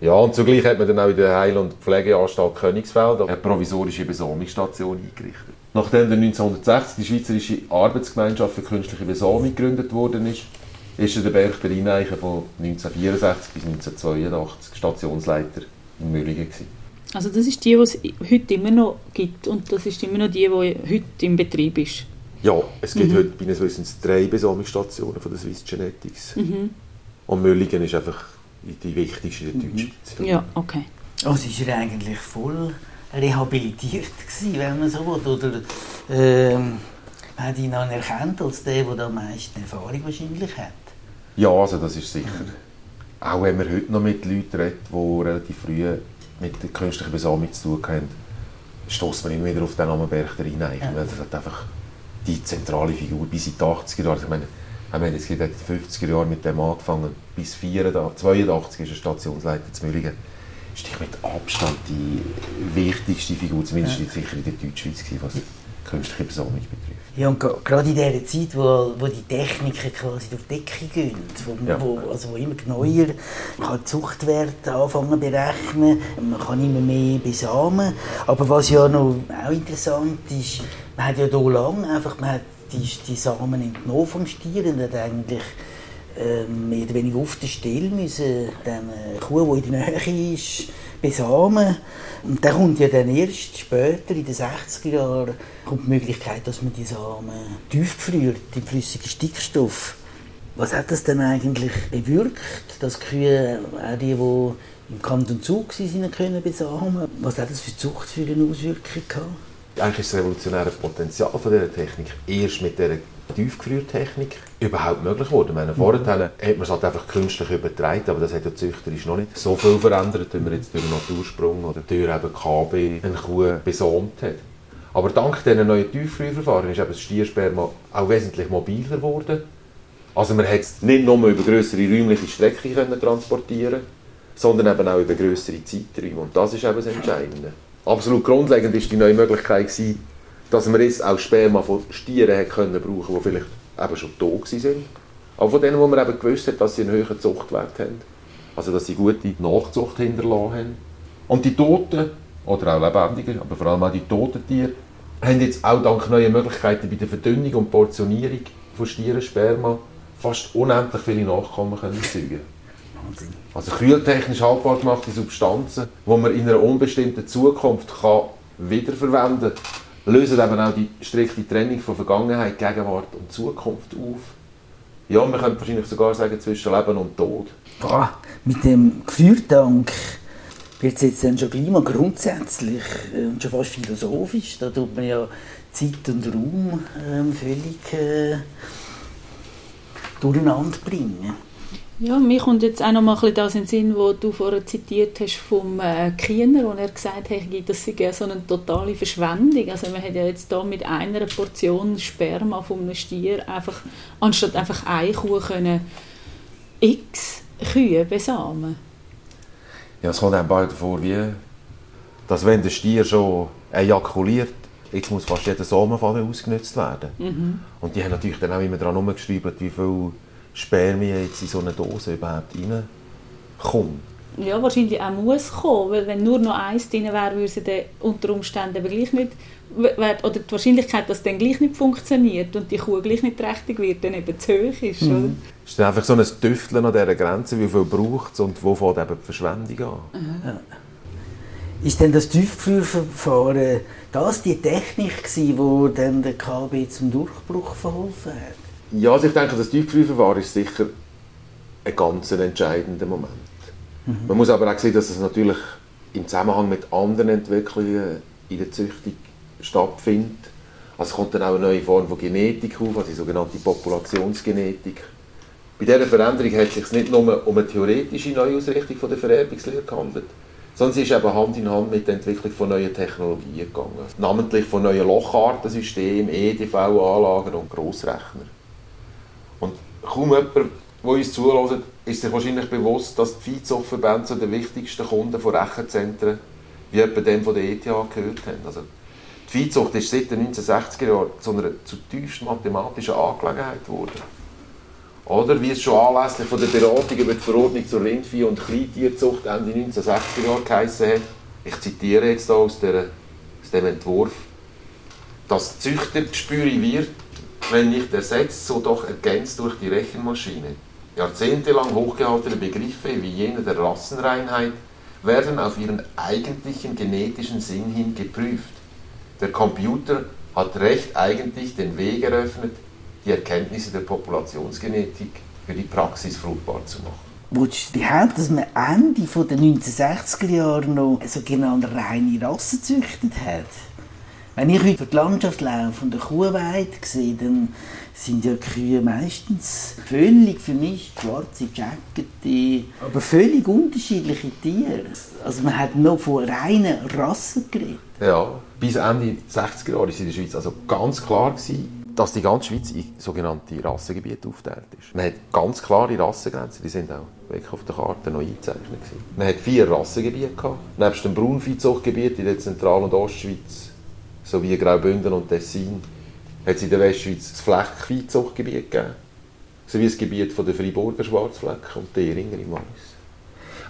Ja, und zugleich hat man dann auch in der Heil- und Pflegeanstalt Königsfeld eine provisorische Besamungsstation eingerichtet. Nachdem 1960 die Schweizerische Arbeitsgemeinschaft für künstliche Besamung gegründet worden ist, ist der Berchter Reineichen von 1964 bis 1982 Stationsleiter in Müllingen. Also das ist die, die es heute immer noch gibt und das ist immer noch die, die heute im Betrieb ist? Ja, es gibt mhm. heute meines Wissens drei Besamungsstationen von der Swiss Genetics. Mhm. Und Müllingen ist einfach die wichtigste in der mhm. Deutschschweiz. Ja, okay. Also ist er eigentlich voll rehabilitiert gewesen, wenn man so will, oder ähm, hat ihn anerkannt als der, der am meisten Erfahrung wahrscheinlich hat? Ja, also das ist sicher. Auch wenn man heute noch mit Leuten redet, die relativ früh mit der künstlichen Besamung zu tun haben, stößt man immer wieder auf den Namen Berchter hinein. Ja. Das hat einfach die zentrale Figur bis in die 80er Jahre. Ich meine, wir haben jetzt in den 50er Jahren mit dem angefangen, bis 84, 82 ist er Stationsleiter zu Müllingen. Ist mit Abstand die wichtigste Figur, zumindest ja. sicher in der Deutschschweiz, was künstliche Besamung betrifft. Ja, und gerade in dieser Zeit, wo, wo die Techniken quasi durch die Decke gehen, wo, ja. wo, also wo immer neuer, man kann Zuchtwerte anfangen berechnen, man kann immer mehr besamen. Aber was ja noch auch interessant ist, man hat ja hier lange einfach, man hat die, die Samen entnommen vom Stier und hat eigentlich mehr oder weniger auf der Stelle müssen dann Kuh, die in der Nähe ist, besamen. Und dann kommt ja dann erst später, in den 60er Jahren, kommt die Möglichkeit, dass man die Samen tiefgefriert in flüssigen Stickstoff. Was hat das denn eigentlich bewirkt, dass Kühe, auch die, die im Kanton Zug waren, können besamen Was hat das für zuchtführende Auswirkungen gehabt? Eigentlich ist das revolutionäre Potenzial von dieser Technik erst mit dieser Tiefgefriertechnik überhaupt möglich geworden. Ich meine, mhm. vorher hat man es halt einfach künstlich übertragen, aber das hat ja züchterisch noch nicht so viel verändert, wie man jetzt durch Natursprung oder durch eben KB eine Kuh besomt hat. Aber dank diesen neuen Tiefgefrierverfahren ist eben das Stiersperma auch wesentlich mobiler geworden. Also man hat es nicht nur über größere räumliche Strecken können transportieren sondern eben auch über größere Zeiträume. Und das ist eben das Entscheidende. Absolut grundlegend ist die neue Möglichkeit gewesen, dass man jetzt auch Sperma von Stieren können brauchen, die vielleicht eben schon tot waren. Aber von denen, wo man eben gewusst hat, dass sie einen höheren Zuchtwert haben. Also, dass sie gute Nachzucht hinterlassen haben. Und die Toten, oder auch Lebendigen, aber vor allem auch die toten Tiere, haben jetzt auch dank neuer Möglichkeiten bei der Verdünnung und Portionierung von Stierensperma fast unendlich viele Nachkommen können zeugen. Also kühltechnisch haltbar gemachte Substanzen, die man in einer unbestimmten Zukunft kann wiederverwenden kann, lösen eben auch die strikte Trennung von Vergangenheit, Gegenwart und Zukunft auf. Ja, man könnte wahrscheinlich sogar sagen, zwischen Leben und Tod. Boah, mit dem Gefriertank wird es jetzt dann schon gleich mal grundsätzlich äh, und schon fast philosophisch. Da tut man ja Zeit und Raum ähm, völlig äh, durcheinander bringen. Ja, mir kommt jetzt auch noch mal ein das in den Sinn, was du vorher zitiert hast vom äh, Kiener, wo er gesagt hat, das sei ja so eine totale Verschwendung. Also man hat ja jetzt da mit einer Portion Sperma von einem Stier einfach, anstatt einfach eine Kuh können, x Kühe besamen. Ja, es kommt einem bald vor, wie, dass wenn der Stier schon ejakuliert, jetzt muss fast jeder Samenfaden ausgenutzt werden. Mhm. Und die haben natürlich dann auch immer daran herumgeschrieben, wie viel Spermien jetzt in so eine Dose überhaupt reinkommt. Ja, wahrscheinlich auch muss kommen, weil wenn nur noch eins drin wäre, würde es unter Umständen aber gleich nicht, oder die Wahrscheinlichkeit, dass es dann gleich nicht funktioniert und die Kuh gleich nicht trächtig wird, dann eben zu hoch ist. Mhm. Oder? Ist dann einfach so ein Tüfteln an dieser Grenze, wie viel braucht es und wo fängt eben die Verschwendung an? Mhm. Ja. Ist denn das Tiefgefrierverfahren das die Technik gewesen, die dann der KB zum Durchbruch verholfen hat? Ja, also ich denke, das Tiefgefrierverfahren ist sicher ein ganz entscheidender Moment. Mhm. Man muss aber auch sehen, dass es natürlich im Zusammenhang mit anderen Entwicklungen in der Züchtung stattfindet. Also es kommt dann auch eine neue Form von Genetik auf, also die sogenannte Populationsgenetik. Bei dieser Veränderung hat es sich nicht nur um eine theoretische Neuausrichtung von der Vererbungslehre gehandelt, sondern sie ist eben Hand in Hand mit der Entwicklung von neuen Technologien gegangen. Namentlich von neuen Lochartensystemen, EDV-Anlagen und Grossrechnern. Kaum jemand, der uns zuhört, ist sich wahrscheinlich bewusst, dass die Viehzuchtverbände zu den wichtigsten Kunden von Rechenzentren wie etwa dem von der ETH gehört haben. Also, die Viehzucht ist seit den 1960er Jahren zu einer zutiefst mathematischen Angelegenheit geworden. Oder wie es schon anlässlich von der Beratung über die Verordnung zur Rindvieh- und Kleintierzucht Ende 1960er Jahre geheißen hat, ich zitiere jetzt aus, der, aus dem Entwurf, das Züchtergespür wird wenn nicht ersetzt, so doch ergänzt durch die Rechenmaschine. Jahrzehntelang hochgehaltene Begriffe wie jene der Rassenreinheit werden auf ihren eigentlichen genetischen Sinn hin geprüft. Der Computer hat recht eigentlich den Weg eröffnet, die Erkenntnisse der Populationsgenetik für die Praxis fruchtbar zu machen. Willst du behaupten, dass man Ende der 1960er Jahre noch sogenannte reine Rassen gezüchtet hat? Wenn ich heute die Landschaft laufe und eine Kuhweide sehe, dann sind ja die Kühe meistens völlig vermischt, schwarze Jackete, aber völlig unterschiedliche Tiere. Also man hat noch von reinen Rassen geredet. Ja, bis Ende 60er Jahre war in der Schweiz also ganz klar, gewesen, dass die ganze Schweiz in sogenannte Rassengebiete aufgeteilt ist. Man hat ganz klare Rassengrenzen, die sind auch wirklich auf der Karte noch eingezeichnet. Gewesen. Man hat vier Rassengebiete gehabt, nebst dem Braunviehzuchtgebiet in der Zentral- und Ostschweiz sowie Graubünden und Tessin, hat es in der Westschweiz das Fleckviehzuchtgebiet gegeben, sowie das Gebiet von der Freiburger Schwarzflecken und der Iringer im Wallis.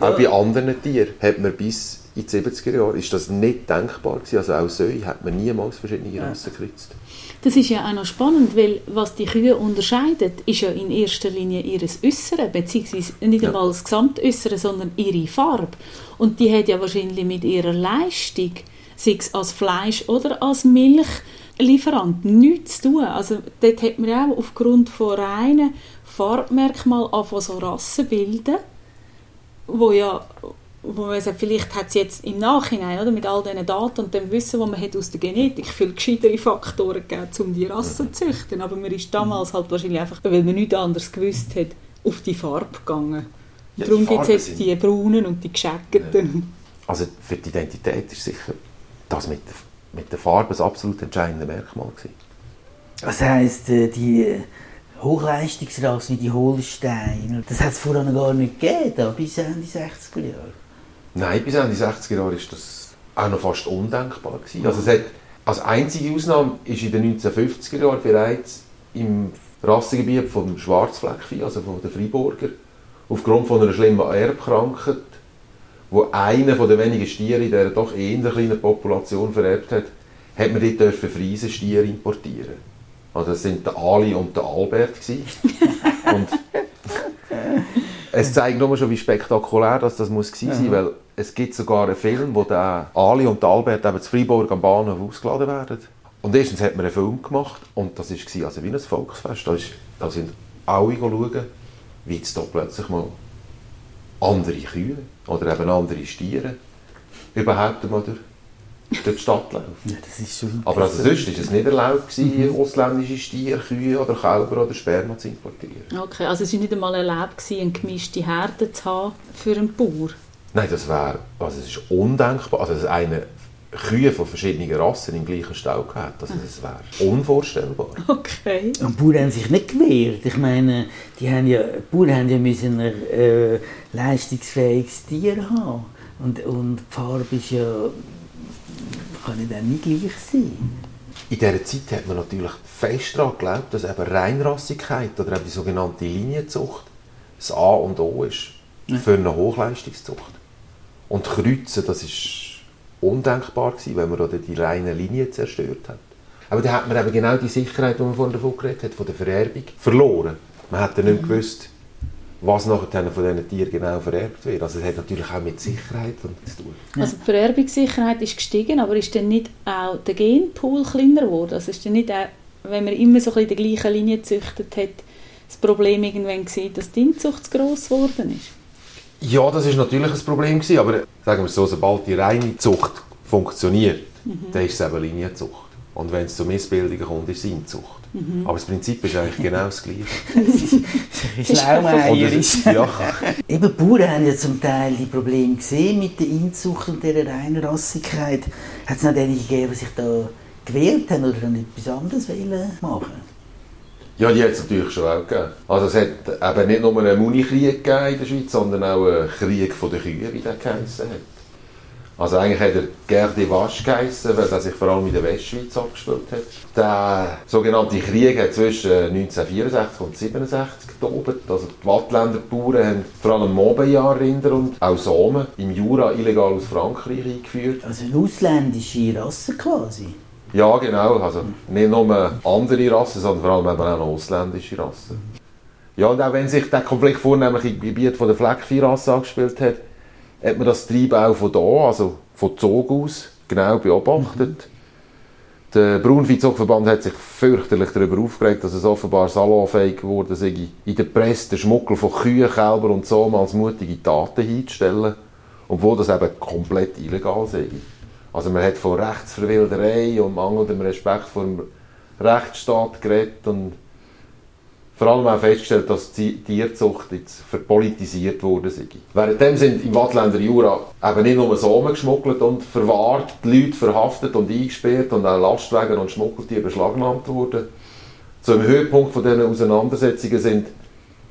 Ja. Auch bei anderen Tieren hat man bis in die 70er Jahre ist das nicht denkbar gewesen. Also auch Säue hat man niemals verschiedene Rassen geritzt. Das ist ja auch noch spannend, weil was die Kühe unterscheidet, ist ja in erster Linie ihr Äußere, beziehungsweise nicht Ja. einmal das Gesamtäußere, sondern ihre Farbe. Und die hat ja wahrscheinlich mit ihrer Leistung, sei es als Fleisch oder als Milchlieferant, nichts zu tun. Also dort hat man auch aufgrund von reinen Farbmerkmalen angefangen, so Rassen bilden, wo ja wo man sagt, vielleicht hat es jetzt im Nachhinein, oder, mit all diesen Daten und dem Wissen, das man hat aus der Genetik, viel gescheitere Faktoren gegeben, um die Rassen zu züchten. Aber man ist damals halt wahrscheinlich einfach, weil man nichts anderes gewusst hat, auf die Farbe gegangen. Ja, Darum gibt es jetzt die braunen und die gescheckten. Also für die Identität ist sicher das mit mit der Farbe das absolut entscheidende Merkmal gewesen. Das heisst, äh, die Hochleistungsrasse wie die Holstein, das hat es vorher noch gar nicht gegeben, bis Ende 60er Jahre. Nein, bis Ende 60er Jahre ist das auch noch fast undenkbar gewesen. Also es hat, als einzige Ausnahme ist in den 1950er Jahren bereits im Rassengebiet vom Schwarzfleckvieh, also von der Freiburger, aufgrund von einer schlimmen Erbkrankheit, wo einer von den wenigen Stiere in dieser doch eher kleinen Population vererbt hat, hat man dort dürfen Friesenstiere importieren. Also das sind der Ali und der Albert gewesen. <laughs> und es zeigt nur schon, wie spektakulär das, das muss gewesen sein, weil es gibt sogar einen Film, wo der Ali und der Albert eben zu Freiburg am Bahnhof ausgeladen werden. Und erstens hat man einen Film gemacht und das war also wie ein Volksfest. Da, ist, da sind alle schauen, wie jetzt da plötzlich mal andere Kühe oder eben andere Stiere überhaupt mal durch, durch die Stadt laufen. Ja, das ist schon Aber also sonst war es nicht erlaubt, gewesen, ausländische Stiere, Kühe oder Kälber oder Sperma zu importieren. Okay, also es war nicht einmal erlaubt, gewesen, eine gemischte Herde zu haben für einen Bauer. Nein, das wäre, also es ist undenkbar, also dass eine Kühe von verschiedenen Rassen im gleichen Stall gehabt, also das wäre unvorstellbar. Okay. Und die Bauern haben sich nicht gewehrt. Ich meine, die, haben ja, die Bauern haben ja müssen ein äh, leistungsfähiges Tier haben. Und, und die Farbe ist ja, kann ja dann nicht gleich sein. In dieser Zeit hat man natürlich fest daran geglaubt, dass eben Reinrassigkeit oder eben die sogenannte Linienzucht das A und O ist für eine Hochleistungszucht. Und Kreuzen, das ist undenkbar gewesen, wenn man oder die reine Linie zerstört hat. Aber da hat man eben genau die Sicherheit, die man vorhin davon geredet hat, von der Vererbung, verloren. Man hat dann nicht mehr gewusst, was nachher von diesen Tieren genau vererbt wird. Also es hat natürlich auch mit Sicherheit zu tun. Also die Vererbungssicherheit ist gestiegen, aber ist dann nicht auch der Genpool kleiner geworden? Also ist dann nicht auch, wenn man immer so ein bisschen in der gleichen Linie gezüchtet hat, das Problem irgendwann gesehen, dass die Inzucht zu gross geworden ist? Ja, das ist natürlich ein Problem gewesen, aber sagen wir so, sobald die reine Zucht funktioniert, dann ist es eben Linienzucht. Und wenn es zu Missbildungen kommt, ist es Inzucht. Aber das Prinzip ist eigentlich <laughs> genau das Gleiche. <laughs> Schlaumeierisch. es ist, ja, <laughs> Eben, die Bauern haben ja zum Teil die Probleme gesehen mit der Inzucht und dieser Reinrassigkeit. Hat es noch einige gegeben, die sich da gewehrt haben oder dann etwas anderes wollen machen ja, die hat es natürlich schon auch gegeben. Also es hat eben nicht nur einen Munikrieg in der Schweiz, sondern auch einen Krieg von den Kühen, wie der geheissen hat. Also eigentlich hat er des Vaches geheissen, weil er sich vor allem in der Westschweiz abgespielt hat. Der sogenannte Krieg hat zwischen 1964 und 1967 getobt. Also die Wattländer Bauern haben vor allem Montbéliard-Rinder und auch Samen im Jura illegal aus Frankreich eingeführt. Also eine ausländische Rasse quasi. Ja, genau. Also nicht nur andere Rassen, sondern vor allem eben auch noch ausländische Rassen. Ja, und auch wenn sich der Konflikt vornehmlich im Gebiet von der Fleckviehrasse angespielt hat, hat man das Treiben auch von hier, also von Zog aus, genau beobachtet. Der Braunviehzuchtverband hat sich fürchterlich darüber aufgeregt, dass es offenbar salonfähig geworden sei, in der Presse den Schmuggel von Kühen, Kälbern und so als mutige Taten hinzustellen, obwohl das eben komplett illegal sei. Also man hat von Rechtsverwilderei und mangelndem Respekt vor dem Rechtsstaat geredet und vor allem auch festgestellt, dass die Tierzucht jetzt verpolitisiert sei. Währenddem sind im Wattländer Jura eben nicht nur Samen geschmuggelt und verwahrt, die Leute verhaftet und eingesperrt und auch Lastwagen und Schmuggeltiere beschlagnahmt worden. Zum Höhepunkt von diesen Auseinandersetzungen sind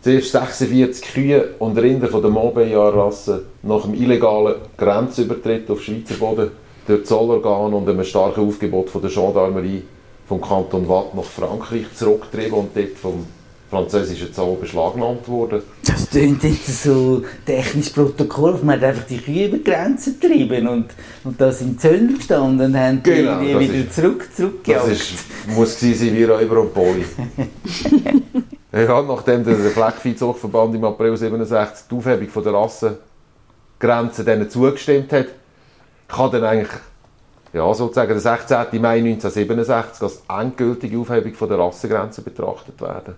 zuerst 46 Kühe und Rinder von der Montbéliard-Rasse nach dem illegalen Grenzübertritt auf Schweizer Boden durch die Zollorgane und einem starken Aufgebot von der Gendarmerie vom Kanton Watt nach Frankreich zurückgetrieben und dort vom französischen Zoll beschlagnahmt worden. Das klingt jetzt so technisches Protokoll. Man hat einfach die Kühe über die Grenze getrieben und, und da sind Zöllner gestanden und haben Genau, die das wieder ist- zurück, Das zurückgejagt. ist, muss gewesen sein wie Räuber und Boy. <laughs> ja, nachdem der Fleckviehzuchtverband im April 67 die Aufhebung von der Rassengrenze denen zugestimmt hat, kann dann eigentlich ja, sozusagen der 16. Mai 1967 als endgültige Aufhebung von der Rassengrenze betrachtet werden.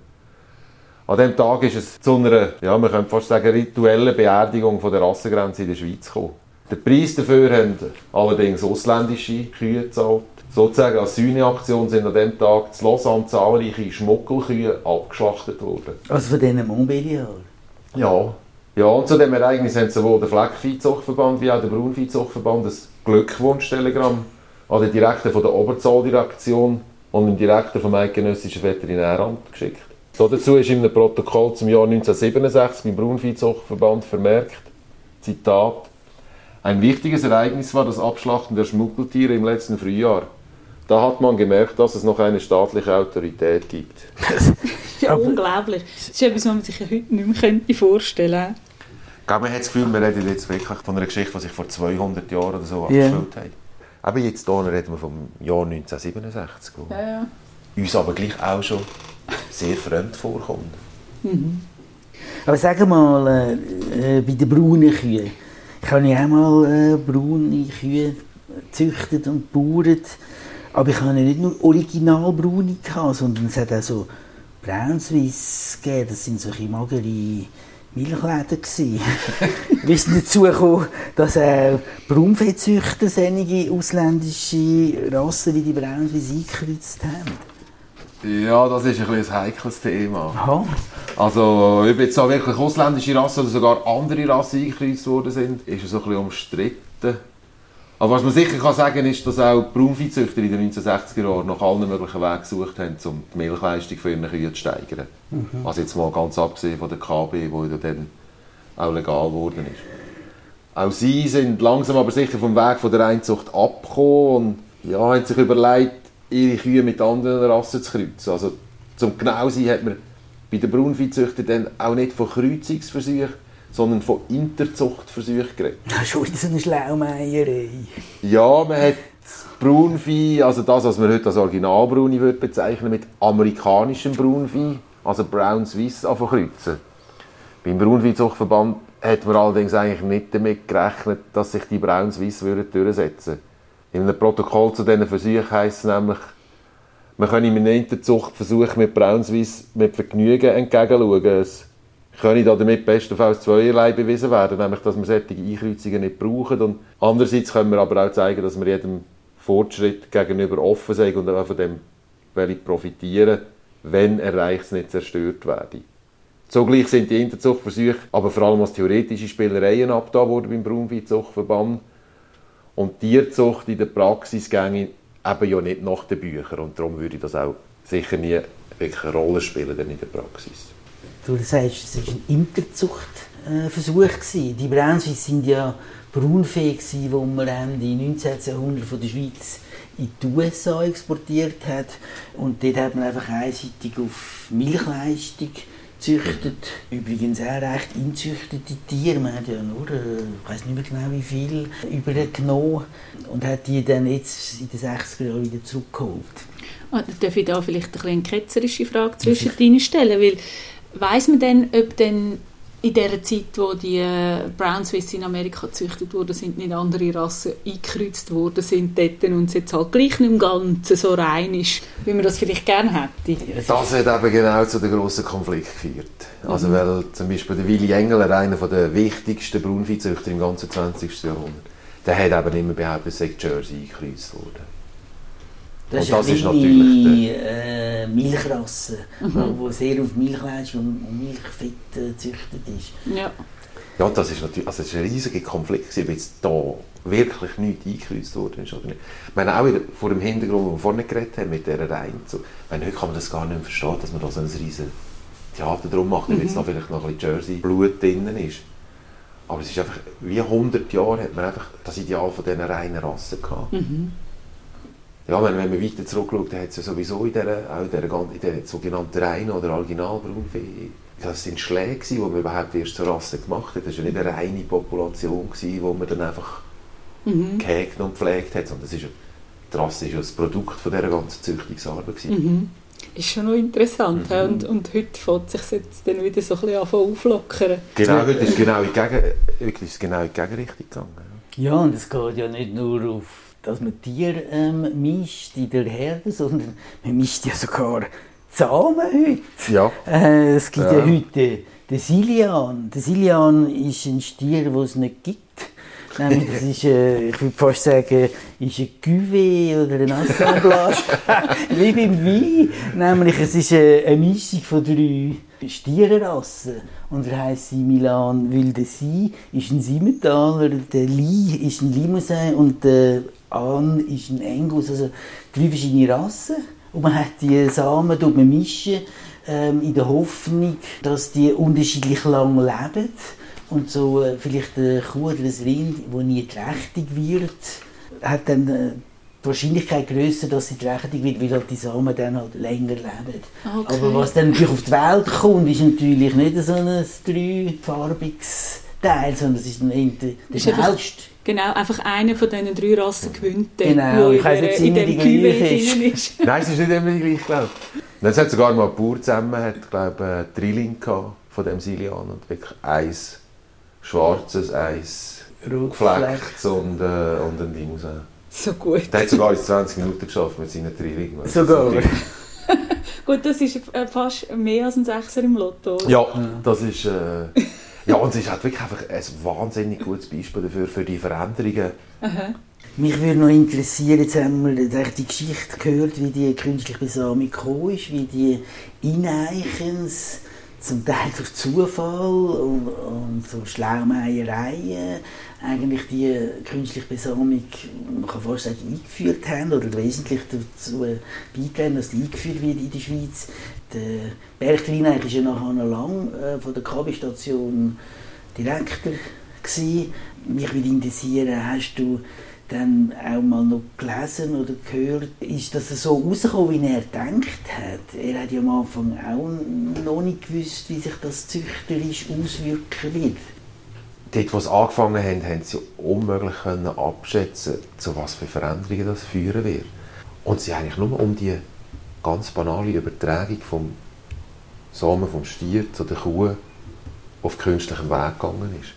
An diesem Tag ist es zu einer, ja, man könnte fast sagen, rituellen Beerdigung von der Rassengrenze in der Schweiz gekommen. Den Preis dafür haben allerdings ausländische Kühe gezahlt. Sozusagen als Sühneaktion sind an diesem Tag zu Lausanne zahlreiche Schmuckelkühe abgeschlachtet worden. Also von diesen Montbéliard. Ja. Ja, und zu dem Ereignis haben sowohl der Fleckviehzuchtverband wie auch der Braunviehzuchtverband ein Glückwunsch-Telegramm an den Direktor von der Oberzolldirektion und den Direktor vom Eidgenössischen Veterinäramt geschickt. So dazu ist in einem Protokoll zum Jahr 1967 beim Braunviehzuchtverband vermerkt, Zitat, ein wichtiges Ereignis war das Abschlachten der Schmuggeltiere im letzten Frühjahr. Da hat man gemerkt, dass es noch eine staatliche Autorität gibt. <laughs> Das ist ja unglaublich. Das ist etwas, was man sich ja heute nicht mehr könnte vorstellen könnte. Man hat das Gefühl, wir reden jetzt wirklich von einer Geschichte, die sich vor 200 Jahren oder so Ja. abgespielt hat. Aber jetzt hier reden wir vom Jahr 1967, wo Ja, ja. uns aber gleich auch schon sehr fremd vorkommt. Aber sag mal, äh, äh, bei den braunen Kühen. Ich habe ja auch mal äh, braune Kühe gezüchtet und gebaut. Aber ich habe nicht nur original braune gehabt, sondern es hat auch so Braunswiss gegeben. Das sind solche magere Milchläden. Wie <laughs> ist denn dazu gekommen, dass auch Braunviehzüchter solche ausländische Rassen wie die Braunswiss eingekreuzt haben? Ja, das ist ein, ein heikles Thema. Aha. Also, ob jetzt so wirklich ausländische Rassen oder sogar andere Rassen eingekreuzt worden sind, ist es so ein bisschen umstritten. Aber was man sicher kann sagen ist, dass auch die Braunviehzüchter in den 1960er Jahren nach allen möglichen Wegen gesucht haben, um die Milchleistung für ihre Kühe zu steigern. Also jetzt mal ganz abgesehen von der KB, die dann auch legal geworden ist. Auch sie sind langsam aber sicher vom Weg von der Einzucht abgekommen und ja, haben sich überlegt, ihre Kühe mit anderen Rassen zu kreuzen. Also zum genau sein hat man bei den Braunviehzüchtern dann auch nicht von Kreuzungsversuchen, sondern von Interzuchtversuchen geredet. Das ist schon so eine Schlaumeierei. Ja, man hat das Braunvieh, also das, was man heute als Originalbrauni würde bezeichnen, mit amerikanischem Braunvieh, also Brown Swiss, kreuzen. Beim Braunviehzuchtverband hat man allerdings eigentlich nicht damit gerechnet, dass sich die Brown Swiss würden durchsetzen In einem Protokoll zu diesen Versuchen heisst es nämlich, man könne mit einem Interzuchtversuch mit Brown Swiss mit Vergnügen entgegenschauen. Es könne damit bestenfalls zweierlei bewiesen werden, nämlich, dass wir solche Einkreuzungen nicht brauchen. Und andererseits können wir aber auch zeigen, dass wir jedem Fortschritt gegenüber offen sind und auch von dem profitieren, wenn Erreichs nicht zerstört werde. Zugleich sind die Interzuchtversuche aber vor allem als theoretische Spielereien abgetan worden beim Braunviehzuchtverband. Und Tierzucht in der Praxis ginge eben ja nicht nach den Büchern. Und darum würde das auch sicher nie wirklich eine Rolle spielen in der Praxis. Du sagst, es war ein Interzuchtversuch. gewesen. Die Braunswiss sind ja gewesen, die man Ende 19. Jahrhundert von der Schweiz in die USA exportiert hat. Und dort hat man einfach einseitig auf Milchleistung gezüchtet. Übrigens auch recht inzüchtete Tiere. Man hat ja nur, äh, ich weiß nicht mehr genau wie viel, übergenommen. Und hat die dann jetzt in den 60er Jahren wieder zurückgeholt. Dann darf ich da vielleicht ein bisschen eine ketzerische Frage zwischen deinen stellen, weil weiss man denn, ob denn in der Zeit, wo die äh, Brown Swiss in Amerika gezüchtet wurden, sind nicht andere Rassen eingekreuzt worden sind dort und es jetzt halt gleich nicht im Ganzen so rein ist, wie man das vielleicht gerne hätte. Das hat eben genau zu den grossen Konflikt geführt. Also weil zum Beispiel der Willy Engler, einer der wichtigsten Braunviehzüchter im ganzen 20. Jahrhundert, der hat eben immer behauptet, sei Jersey eingekreuzt worden. Das Und ist, das eine ist natürlich äh, Milchrasse, wo, wo sehr auf Milchleistung und, und Milchfett äh, gezüchtet ist. Ja. Ja, das ist natürlich also es ist ein riesiger Konflikt, ob jetzt da wirklich nichts eingekreuzt worden ist oder nicht. Ich meine, auch wieder vor dem Hintergrund, wo wir vorhin geredet haben, mit dieser Reihe. So. Ich meine, heute kann man das gar nicht mehr verstehen, dass man da so ein riesiges Theater drum macht, wenn jetzt da vielleicht noch ein bisschen Jersey-Blut drin ist. Aber es ist einfach, wie 100 Jahre hat man einfach das Ideal von diesen reinen Rassen gehabt. Mhm. Ja, wenn, wenn man weiter zurückschaut, dann hat es ja sowieso in dieser, auch in gan- in dieser sogenannten reinen oder Originalbraunvieh, das sind Schläge die man überhaupt erst zur Rasse gemacht hat. Das war ja nicht eine reine Population, die man dann einfach Mhm. gehegt und gepflegt hat, sondern das ist ja, die Rasse ist ja das Produkt von dieser ganzen Züchtungsarbeit. Mhm. Ist schon noch interessant. hä? Und, und heute fängt sich jetzt dann wieder so ein bisschen auflockern. Genau, heute ist es genau in die, Gegen, heute ist es genau in die Gegenrichtung gegangen. ja. Ja, und es geht ja nicht nur auf, dass man Tiere ähm, mischt in der Herde, sondern man mischt ja sogar heute. Ja. Äh, es gibt ja, Ja. heute den Silian. Der Silian ist ein Stier, den es nicht gibt. Nämlich, das <laughs> ist, äh, ich würde fast sagen, ist ein Cuvée oder ein Assemblage, <laughs> wie beim Wein. Nämlich, es ist äh, eine Mischung von drei Stierenrassen. Und er heisst Milan Wildesi, ist ein Simmentaler, der Li ist ein Limousin und der An ist ein Angus. Also drei verschiedene Rassen. Und man hat die Samen tut man mischen, ähm, in der Hoffnung, dass die unterschiedlich lang leben. Und so äh, vielleicht eine Kuh oder ein Rind, das nie trächtig wird, hat dann äh, die Wahrscheinlichkeit grösser, dass sie trächtig wird, weil halt die Samen dann halt länger leben. Okay. Aber was dann natürlich auf die Welt kommt, ist natürlich nicht so ein dreifarbiges Teil, sondern es ist dann der, Ist einfach- schnellste. Genau, einfach einer von diesen drei Rassen gewinnt, Genau, ich der, nicht, in dem immer die drin ist. <laughs> Nein, es ist nicht immer gleich, glaube ich. Es hat sogar mal ein Bauer zusammen, hat, glaube ich, Drilling gehabt von dem Silian und wirklich eins schwarzes, eins geflecktes und, äh, und ein Limousin. So gut. Der hat sogar in 20 Minuten geschafft mit seinen Drilling. Sogar. Gut, das ist äh, fast mehr als ein Sechser im Lotto. Ja, das ist... Äh, ja, und es ist halt wirklich einfach ein wahnsinnig gutes Beispiel dafür, für die Veränderungen. Mich würde noch interessieren, jetzt haben wir die Geschichte gehört, wie die künstliche Besamung gekommen ist, wie die Ineichens zum Teil durch Zufall und, und so Schlaumeiereien eigentlich die künstliche Besamung, man kann fast sagen, eingeführt haben oder wesentlich dazu beitragen, dass die eingeführt wird in der Schweiz. Der Berchtrein ist ja nachher lang äh, von der KB-Station Direktor gewesen. Mich würde interessieren, hast du dann auch mal noch gelesen oder gehört, ist das so rausgekommen, wie er gedacht hat? Er hat ja am Anfang auch noch nicht gewusst, wie sich das züchterisch auswirken wird. Dort, wo sie angefangen haben, haben sie unmöglich können abschätzen, zu was für Veränderungen das führen wird. Und sie eigentlich nur um die ganz banale Übertragung vom Samen vom Stier zu der Kuh auf künstlichem Weg gegangen ist.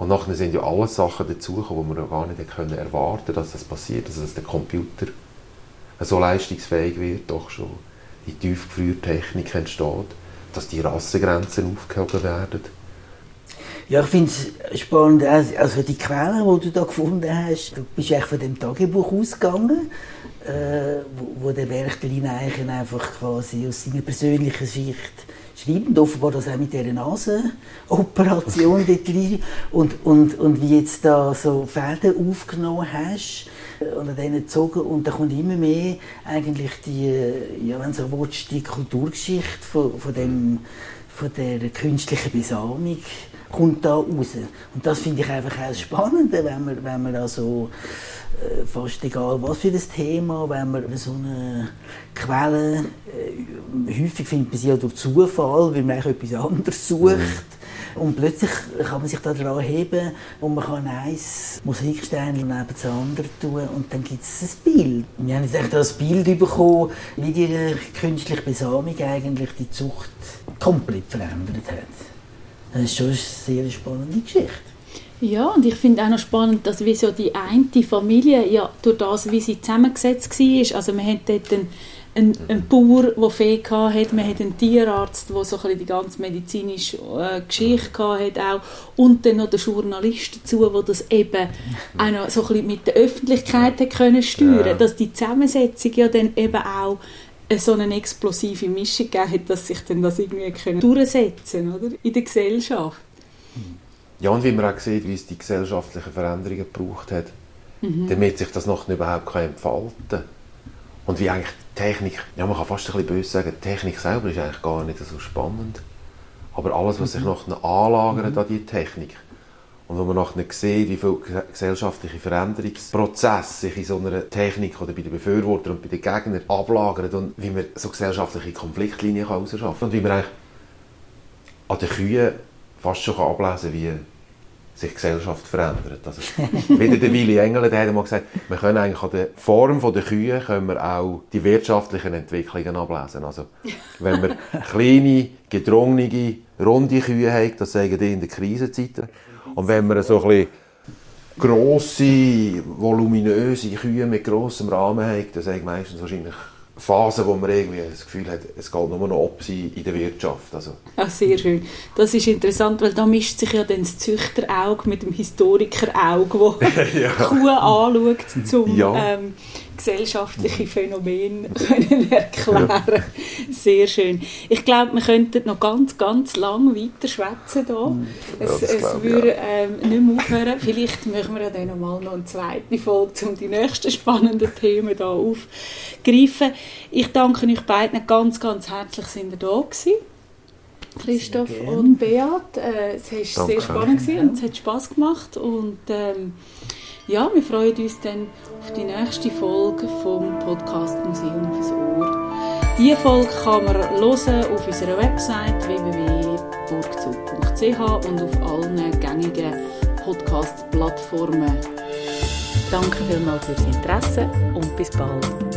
Und nachher sind ja alle Sachen dazugekommen, die ja gar nicht können erwarten dass das passiert. Also, dass der Computer so leistungsfähig wird, doch schon die Tiefgefriertechnik entsteht, dass die Rassengrenzen aufgehoben werden. Ja, ich finde es spannend, also also die Quellen, die du da gefunden hast, du bist eigentlich von dem Tagebuch ausgegangen, äh, wo, wo der Berchtelin eigentlich einfach quasi aus seiner persönlichen Sicht schreibt und offenbar das auch mit dieser Nasenoperation dort rein und, und, und wie jetzt da so Fäden aufgenommen hast äh, und an denen gezogen und da kommt immer mehr eigentlich die, äh, ja wenn so willst, die Kulturgeschichte von, von, dem, von der künstlichen Besamung kommt da raus. Und das finde ich einfach auch das Spannende, wenn man, wenn man also äh, fast egal was für das Thema, wenn man so eine Quelle, äh, häufig findet man sie ja durch Zufall, weil man etwas anderes sucht. Und plötzlich kann man sich da dran heben und man kann eins Mosaikstein neben das andere tun und dann gibt es ein Bild. Wir haben jetzt echt das Bild bekommen, wie die künstliche Besamung eigentlich die Zucht komplett verändert hat. Das ist schon eine sehr spannende Geschichte. Ja, und ich finde auch noch spannend, dass wie so die eine Familie, ja, durch das, wie sie zusammengesetzt war, also man hat dort einen, einen, einen Bauer, der Fee hatte, man hat einen Tierarzt, der so ein bisschen die ganze medizinische äh, Geschichte hatte auch, und dann noch den Journalist dazu, der das eben auch noch so ein bisschen mit der Öffentlichkeit hat können steuern. Ja. dass die Zusammensetzung ja dann eben auch so eine explosive Mischung gegeben hat, dass sich dann das irgendwie können durchsetzen oder? in der Gesellschaft. Ja, und wie man auch sieht, wie es die gesellschaftlichen Veränderungen gebraucht hat, damit sich das noch überhaupt kann entfalten kann. Und wie eigentlich die Technik, ja man kann fast ein bisschen böse sagen, die Technik selber ist eigentlich gar nicht so spannend. Aber alles, was sich noch anlagert an die Technik Und wo man nachher sieht, wie viele gesellschaftliche Veränderungsprozesse sich in so einer Technik oder bei den Befürwortern und bei den Gegnern ablagern und wie man so gesellschaftliche Konfliktlinien herausschaffen kann. Und wie man eigentlich an den Kühen fast schon ablesen kann, wie sich die Gesellschaft verändert. Also, <laughs> wieder der Willi Engel der hat mal gesagt, wir können eigentlich an der Form der Kühe können wir auch die wirtschaftlichen Entwicklungen ablesen. Also, wenn wir <laughs> kleine, gedrungene, runde Kühe haben, das sagen die in den Krisenzeiten. Und wenn wir so ein bisschen grosse, voluminöse Kühe mit grossem Rahmen haben, dann sagen meistens wahrscheinlich Phase, wo man irgendwie das Gefühl hat, es geht nur noch ob sie in der Wirtschaft. Also. Ja, sehr schön. Das ist interessant, weil da mischt sich ja dann das Züchterauge mit dem Historikerauge, das <laughs> ja. Kuh anschaut, um ja. ähm, gesellschaftliche Phänomene <laughs> können erklären ja. Sehr schön. Ich glaube, wir könnten noch ganz, ganz lang weiter schwätzen hier. Es, es würde ähm, nicht mehr aufhören. Vielleicht machen wir ja dann noch mal noch eine zweite Folge, um die nächsten spannenden Themen hier aufzugreifen. Ich danke euch beiden ganz, ganz herzlich, sind ihr da gewesen. Christoph und Beat. Äh, es war sehr spannend und es hat Spass gemacht. Und, ähm, ja, wir freuen uns dann auf die nächste Folge vom Podcast Museum fürs Ohr. Diese Folge kann man hören auf unserer Website www.burgzug.ch und auf allen gängigen Podcast-Plattformen. Danke vielmals fürs Interesse und bis bald.